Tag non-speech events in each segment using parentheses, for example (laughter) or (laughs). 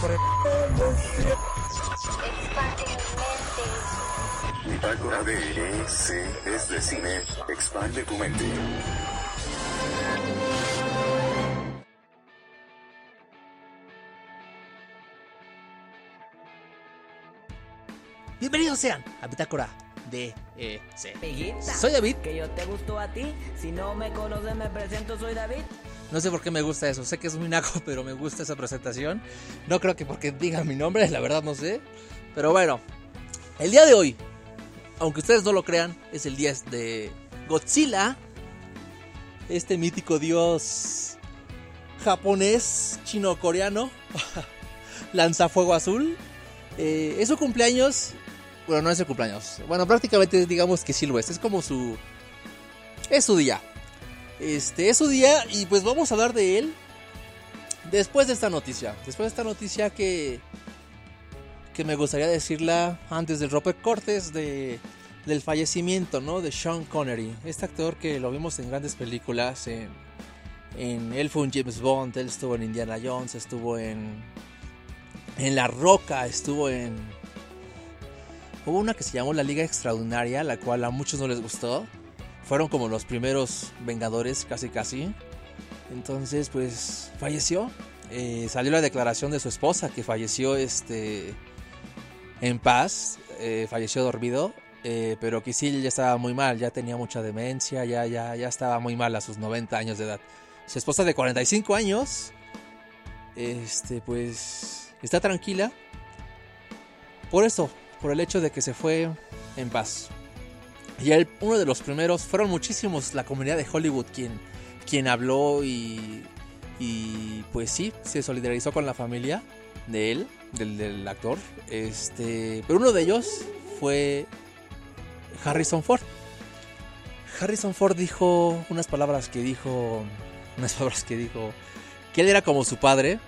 correr. Bitácora de E.C. es de cine. Expande tu mente. Bienvenidos sean a Bitácora de E. Amiguita, Soy David. Que yo te gustó a ti. Si no me conoces, me presento, soy David. No sé por qué me gusta eso. Sé que es muy naco, (laughs) pero me gusta esa presentación. No creo que porque diga mi nombre, la verdad no sé. Pero bueno, el día de hoy, aunque ustedes no lo crean, es el día de Godzilla. Este mítico dios japonés, chino-coreano, (laughs) lanzafuego azul. Eh, es su cumpleaños. Bueno, no es su cumpleaños. Bueno, prácticamente digamos que sí lo es. Es como su. Es su día. Este es su día y pues vamos a hablar de él después de esta noticia. Después de esta noticia que. que me gustaría decirla antes del romper cortes de. Del fallecimiento, ¿no? De Sean Connery. Este actor que lo vimos en grandes películas. En, en él fue un James Bond. Él estuvo en Indiana Jones. Estuvo en. En La Roca. Estuvo en. Hubo una que se llamó La Liga Extraordinaria. La cual a muchos no les gustó. Fueron como los primeros Vengadores, casi casi. Entonces, pues. Falleció. Eh, salió la declaración de su esposa. Que falleció este. En paz. Eh, falleció dormido. Eh, pero sí, ya estaba muy mal, ya tenía mucha demencia, ya, ya, ya estaba muy mal a sus 90 años de edad. Su esposa de 45 años, este, pues, está tranquila. Por eso, por el hecho de que se fue en paz. Y él, uno de los primeros, fueron muchísimos la comunidad de Hollywood quien, quien habló y, y pues sí, se solidarizó con la familia de él, del, del actor. Este, pero uno de ellos fue Harrison Ford. Harrison Ford dijo unas palabras que dijo, unas palabras que dijo, que él era como su padre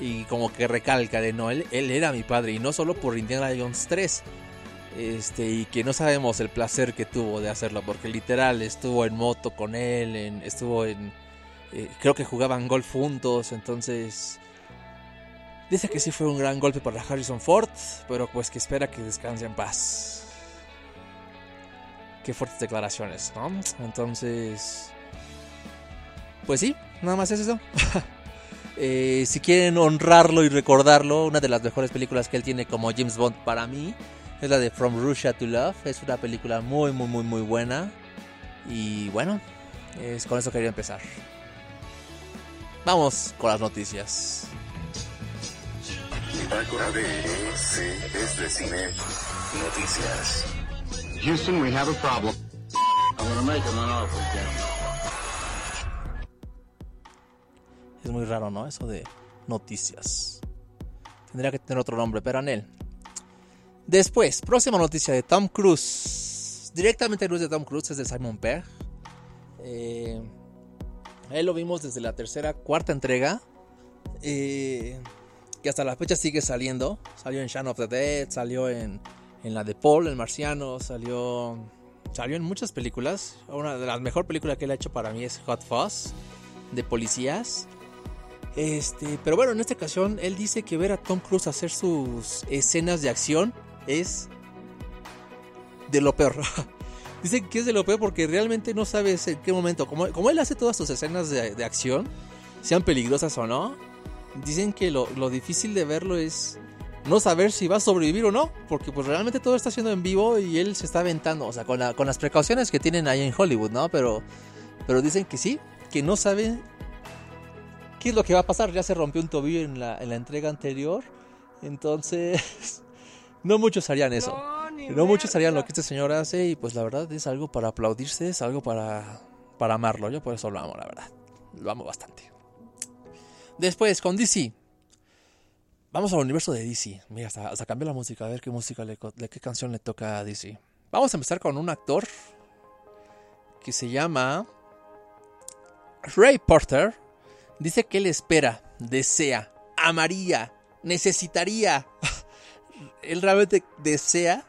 y como que recalca de no, él, era mi padre y no solo por Indiana Jones 3. Este, y que no sabemos el placer que tuvo de hacerlo, porque literal estuvo en moto con él, estuvo en, eh, creo que jugaban golf juntos, entonces dice que sí fue un gran golpe para Harrison Ford, pero pues que espera que descanse en paz qué fuertes declaraciones, ¿no? Entonces, pues sí, nada más es eso. (laughs) eh, si quieren honrarlo y recordarlo, una de las mejores películas que él tiene como James Bond para mí es la de From Russia to Love. Es una película muy, muy, muy, muy buena. Y bueno, es con eso quería empezar. Vamos con las noticias. Bitácora de E.C. es de cine. Noticias. Houston, we have a problem. I'm gonna make him an offer, gentlemen. Es muy raro, ¿no? Eso de noticias. Tendría que tener otro nombre, pero en él. Después, próxima noticia de Tom Cruise. Directamente no es de Tom Cruise, es de Simon Pegg. Eh, él lo vimos desde la tercera, cuarta entrega. Eh, que hasta la fecha sigue saliendo. Salió en Shaun of the Dead, salió en, en la de Paul, el marciano, salió, salió en muchas películas. Una de las mejores películas que él ha hecho para mí es Hot Fuzz, de policías. Este, pero bueno, en esta ocasión él dice que ver a Tom Cruise hacer sus escenas de acción es de lo peor. (laughs) Dicen que es de lo peor porque realmente no sabes en qué momento, como, como él hace todas sus escenas de, de, acción, sean peligrosas o no, dicen que lo, lo, difícil de verlo es no saber si va a sobrevivir o no, porque pues realmente todo está haciendo en vivo y él se está aventando, o sea, con, la, con las precauciones que tienen ahí en Hollywood, ¿no? Pero, pero dicen que sí, que no saben qué es lo que va a pasar, ya se rompió un tobillo en la, en la entrega anterior, entonces (laughs) no muchos harían eso. No, no muchos harían lo que este señor hace y pues la verdad es algo para aplaudirse, es algo para, para amarlo. Yo por eso lo amo, la verdad. Lo amo bastante. Después, con DC. Vamos al universo de DC. Mira, hasta, hasta la música, a ver qué música, le, le, qué canción le toca a DC. Vamos a empezar con un actor que se llama Ray Porter. Dice que él espera, desea, amaría, necesitaría. (laughs) él realmente desea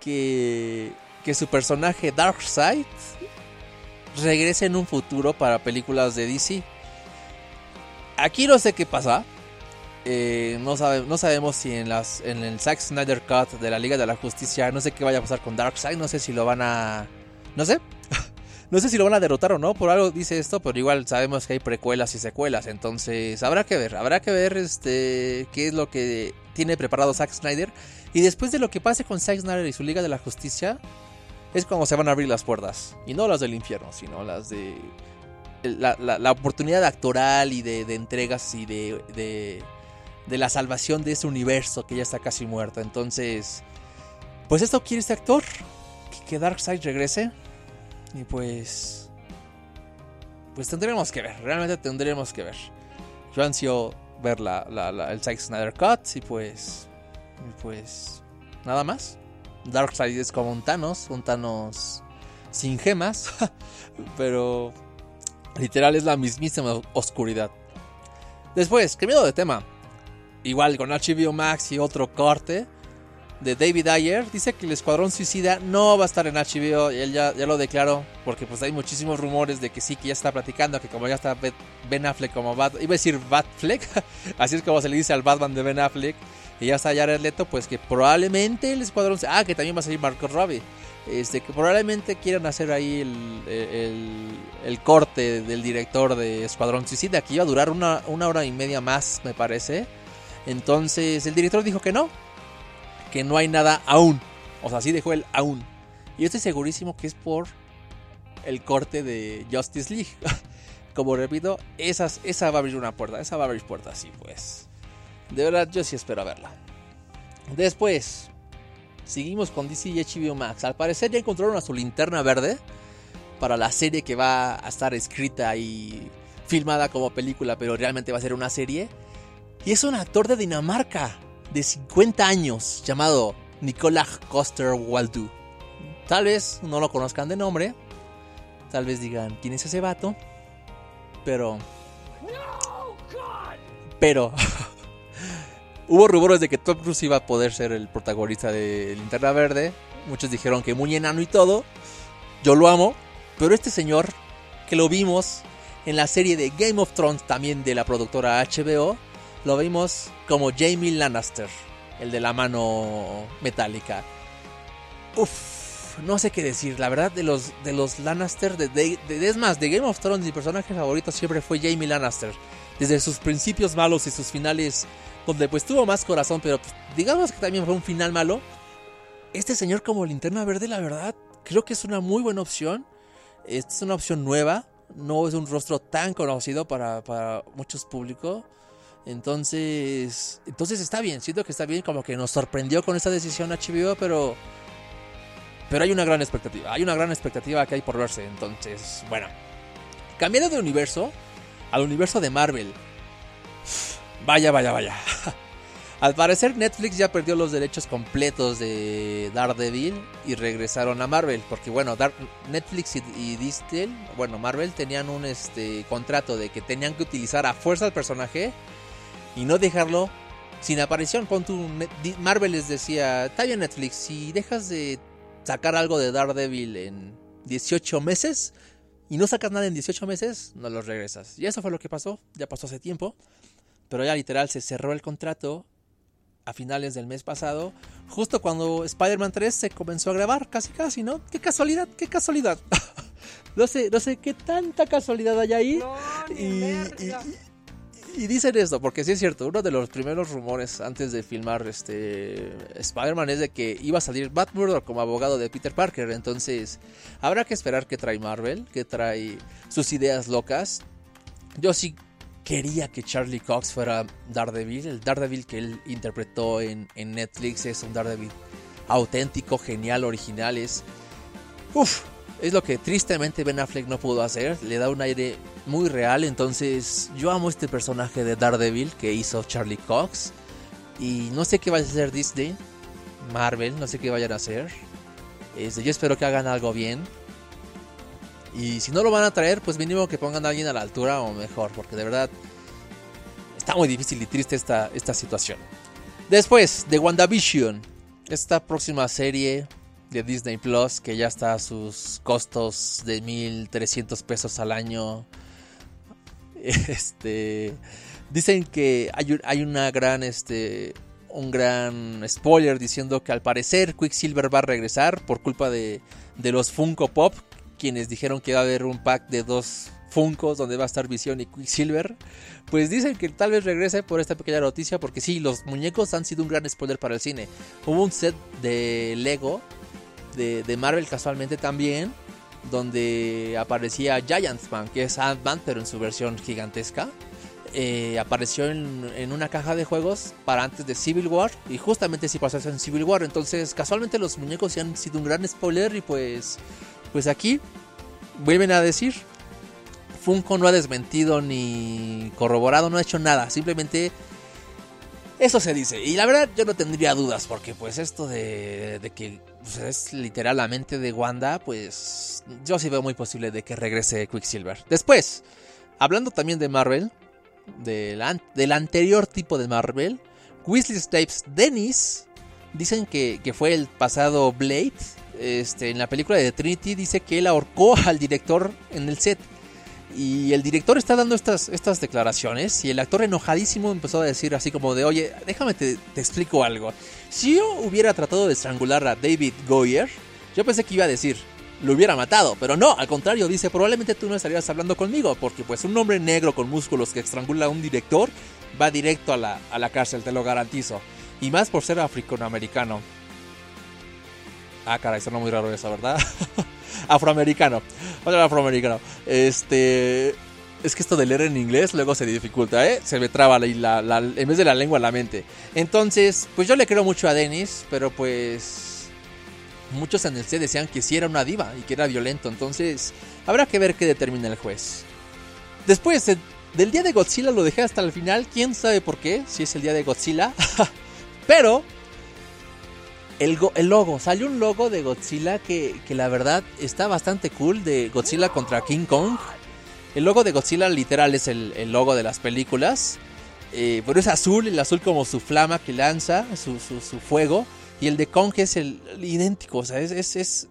que, que su personaje Darkseid regrese en un futuro para películas de DC. Aquí no sé qué pasa. Eh, no, sabe, no sabemos si en el Zack Snyder Cut de la Liga de la Justicia, no sé qué vaya a pasar con Darkseid, no sé si lo van a... No sé. No sé si lo van a derrotar o no, por algo dice esto, pero igual sabemos que hay precuelas y secuelas, entonces habrá que ver, habrá que ver este qué es lo que tiene preparado Zack Snyder. Y después de lo que pase con Zack Snyder y su Liga de la Justicia, es cuando se van a abrir las puertas. Y no las del infierno, sino las de... La, oportunidad actoral y de, de entregas y de, de, de la salvación de ese universo que ya está casi muerto. Entonces, pues esto quiere este actor, que, que Darkseid regrese. Y pues... Pues tendremos que ver, realmente tendremos que ver. Yo ansio ver la, la- el Zack Snyder Cut y pues... Y pues... Nada más. Darkseid es como un Thanos, un Thanos sin gemas, (laughs) pero literal es la mismísima oscuridad. Después, cambiando de tema, igual con HBO Max y otro corte de David Ayer, dice que el Escuadrón Suicida no va a estar en HBO, y él ya, ya lo declaró, porque pues hay muchísimos rumores de que sí, que ya está platicando, que como ya está Ben Affleck como Bat, iba a decir Batfleck, (laughs) así es como se le dice al Batman de Ben Affleck, y ya está Jared Leto, pues que probablemente el Escuadrón, ah, que también va a salir Marco Robbie, este, que probablemente quieran hacer ahí el, el- el corte del director de Escuadrón Suicida, que iba a durar una, una hora y media más, me parece. Entonces el director dijo que no, que no hay nada aún. O sea, sí dejó el aún. Y yo estoy segurísimo que es por el corte de Justice League. (laughs) Como repito, esa va a abrir una puerta, esa va a abrir puertas, sí, pues. De verdad, yo sí espero verla. Después, seguimos con DC y HBO Max. Al parecer ya encontraron a su linterna verde para la serie que va a estar escrita y filmada como película, pero realmente va a ser una serie. Y es un actor de Dinamarca de 50 años llamado Nicolás Coster Waldau. Tal vez no lo conozcan de nombre, tal vez digan quién es ese vato, pero. Pero. (laughs) Hubo rumores de que Tom Cruise iba a poder ser el protagonista de Linterna Verde. Muchos dijeron que muy enano y todo. Yo lo amo. Pero este señor, que lo vimos en la serie de Game of Thrones, también de la productora HBO, lo vimos como Jamie Lannister, el de la mano metálica. Uf, no sé qué decir. La verdad, de los, de los Lannister, de, de- es más, de Game of Thrones, mi personaje favorito siempre fue Jamie Lannister. Desde sus principios malos y sus finales, donde pues tuvo más corazón, pero pues, digamos que también fue un final malo. Este señor como linterna verde, la verdad, creo que es una muy buena opción. Esta es una opción nueva. No es un rostro tan conocido para, para muchos públicos. Entonces, entonces está bien. Siento que está bien. Como que nos sorprendió con esta decisión HBO, pero, pero hay una gran expectativa. Hay una gran expectativa que hay por verse. Entonces, bueno, cambiando de universo al universo de Marvel. Vaya, vaya, vaya. (laughs) Al parecer Netflix ya perdió los derechos completos de Daredevil y regresaron a Marvel. Porque bueno, Dar- Netflix y, y Disney, bueno, Marvel tenían un este contrato de que tenían que utilizar a fuerza al personaje y no dejarlo sin aparición. Pon tu Marvel les decía, está bien Netflix, si dejas de sacar algo de Daredevil en 18 meses y no sacas nada en 18 meses, no los regresas. Y eso fue lo que pasó, ya pasó hace tiempo. Pero ya literal se cerró el contrato a finales del mes pasado, justo cuando Spider-Man 3 se comenzó a grabar, casi casi, ¿no? Qué casualidad, qué casualidad. (laughs) no sé, no sé qué tanta casualidad hay ahí. y, y- y dicen esto, porque sí es cierto, uno de los primeros rumores antes de filmar este Spider-Man es de que iba a salir Matt como abogado de Peter Parker, entonces habrá que esperar que trae Marvel, que trae sus ideas locas. Yo sí quería que Charlie Cox fuera Daredevil. El Daredevil que él interpretó en, en Netflix es un Daredevil auténtico, genial, original. Es, uf, es lo que tristemente Ben Affleck no pudo hacer. Le da un aire muy real. Entonces yo amo este personaje de Daredevil que hizo Charlie Cox. Y no sé qué vaya a hacer Disney, Marvel, no sé qué vayan a hacer. Este, yo espero que hagan algo bien. Y si no lo van a traer, pues mínimo que pongan a alguien a la altura o mejor, porque de verdad está muy difícil y triste esta, esta situación. Después de WandaVision, esta próxima serie de Disney Plus que ya está a sus costos de 1300 pesos al año. (laughs) Este Dicen que hay, un- hay una gran, este, un gran spoiler diciendo que al parecer Quicksilver va a regresar por culpa de, los Funko Pop, quienes dijeron que va a haber un pack de dos Funkos donde va a estar Visión y Quicksilver. Pues dicen que tal vez regrese por esta pequeña noticia, porque sí, los muñecos han sido un gran spoiler para el cine. Hubo un set de Lego, de Marvel casualmente también, donde aparecía Giant Man, que es Ant-Man, pero en su versión gigantesca. Eh, apareció en, en una caja de juegos para antes de Civil War y justamente sí pasó en Civil War entonces casualmente los muñecos sí han sido un gran spoiler y pues pues aquí vuelven a decir Funko no ha desmentido ni corroborado no ha hecho nada simplemente eso se dice y la verdad yo no tendría dudas porque pues esto de, de que pues, es literalmente de Wanda pues yo sí veo muy posible de que regrese Quicksilver después hablando también de Marvel del, del anterior tipo de Marvel, Weasley Snipes Dennis, dicen que, que fue el pasado Blade. Este, en la película de Trinity dice que él ahorcó al director en el set. Y el director está dando estas, estas declaraciones y el actor enojadísimo empezó a decir así como de, oye, déjame te, explico algo. Si yo hubiera tratado de estrangular a David Goyer, yo pensé que iba a decir, lo hubiera matado, pero no, al contrario, dice, probablemente tú no estarías hablando conmigo, porque pues un hombre negro con músculos que estrangula a un director va directo a la, a la cárcel, te lo garantizo. Y más por ser africanoamericano. Ah, caray, suena muy raro eso, ¿verdad? (laughs) afroamericano. A afroamericano. Este... Es que esto de leer en inglés luego se dificulta, ¿eh? Se me traba la, la- en vez de la lengua la mente. Entonces, pues yo le creo mucho a Dennis, pero pues muchos en el set decían que sí era una diva y que era violento. Entonces, habrá que ver qué determina el juez. Después de- del día de Godzilla lo dejé hasta el final. Quién sabe por qué, si es el día de Godzilla. (laughs) Pero el, el logo, salió un logo de Godzilla que, que la verdad está bastante cool. De Godzilla contra King Kong. El logo de Godzilla literal es el, el logo de las películas. Eh, pero es azul, el azul como su flama que lanza, su, su- su fuego. Y el de Kong es el, idéntico, o sea, es, es-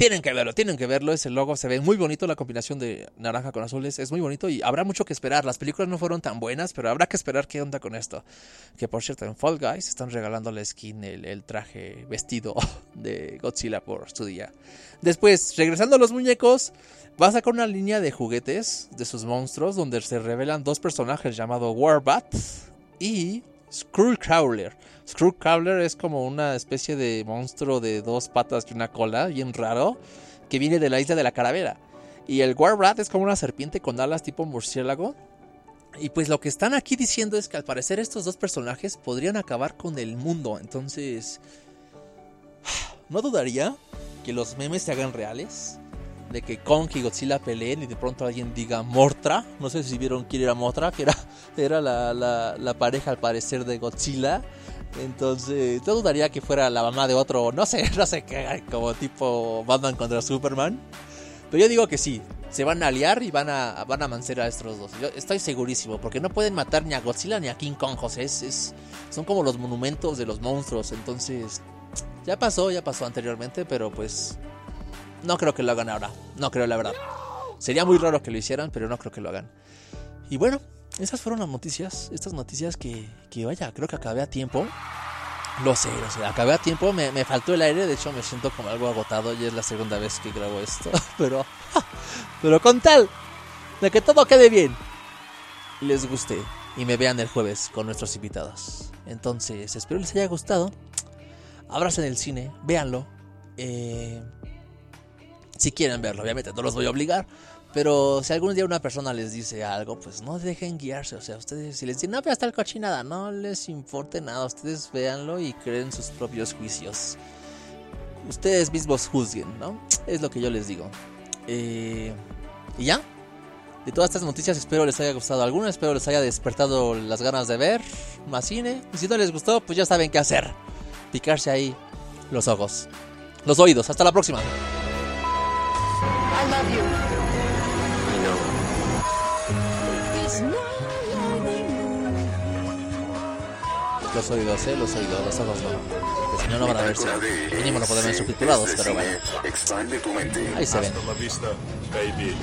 Tienen que verlo, tienen que verlo, ese logo se ve muy bonito, la combinación de naranja con azul es, muy bonito y habrá mucho que esperar. Las películas no fueron tan buenas, pero habrá que esperar qué onda con esto. Que por cierto, en Fall Guys están regalando la skin, el, el traje vestido (laughs) de Godzilla por su día. Después, regresando a los muñecos, va a sacar una línea de juguetes de sus monstruos donde se revelan dos personajes llamados Warbat y Skullcrawler. Skullcrawler es como una especie de monstruo de dos patas y una cola, bien raro, que viene de la isla de la calavera. Y el Warbat es como una serpiente con alas tipo murciélago. Y pues lo que están aquí diciendo es que al parecer estos dos personajes podrían acabar con el mundo. Entonces, (sighs) no dudaría que los memes se hagan reales. De que Kong y Godzilla peleen y de pronto alguien diga Mortra. No sé si vieron quién era Motra, que era, (laughs) era la, la- pareja al parecer de Godzilla. Entonces, no dudaría que fuera la mamá de otro, no sé, (laughs) no sé qué, como tipo Batman contra Superman. Pero yo digo que sí, se van a aliar y van a, van a mancer a estos dos. Yo estoy segurísimo, porque no pueden matar ni a Godzilla ni a King Kong, José. Es- son como los monumentos de los monstruos. Entonces, ya pasó, ya pasó anteriormente, pero pues no creo que lo hagan ahora. No creo, la verdad. Sería muy raro que lo hicieran, pero no creo que lo hagan. Y bueno, esas fueron las noticias. Estas noticias que, que vaya, creo que acabé a tiempo. Lo sé, lo sé, acabé a tiempo, me, me faltó el aire, de hecho me siento como algo agotado y es la segunda vez que grabo esto, (laughs) pero, (laughs) pero con tal de que todo quede bien, les guste y me vean el jueves con nuestros invitados. Entonces, espero les haya gustado, abracen el cine, véanlo, eh, si quieren verlo, obviamente no los voy a obligar, pero si algún día una persona les dice algo, pues no dejen guiarse. O sea, ustedes, si les dicen, no, pero hasta el cochinada, no les importe nada. Ustedes véanlo y creen sus propios juicios. Ustedes mismos juzguen, ¿no? Es lo que yo les digo. Eh, y ya. De todas estas noticias, espero les haya gustado alguna. Espero les haya despertado las ganas de ver más cine. Y si no les gustó, pues ya saben qué hacer. Picarse ahí los ojos, los oídos. Hasta la próxima. Los oídos, eh, los oídos, los ojos no. Que si no, no van a verse. Mínimo lo podemos ver subtitulados, pero bueno. Ahí se ven. la vista, baby.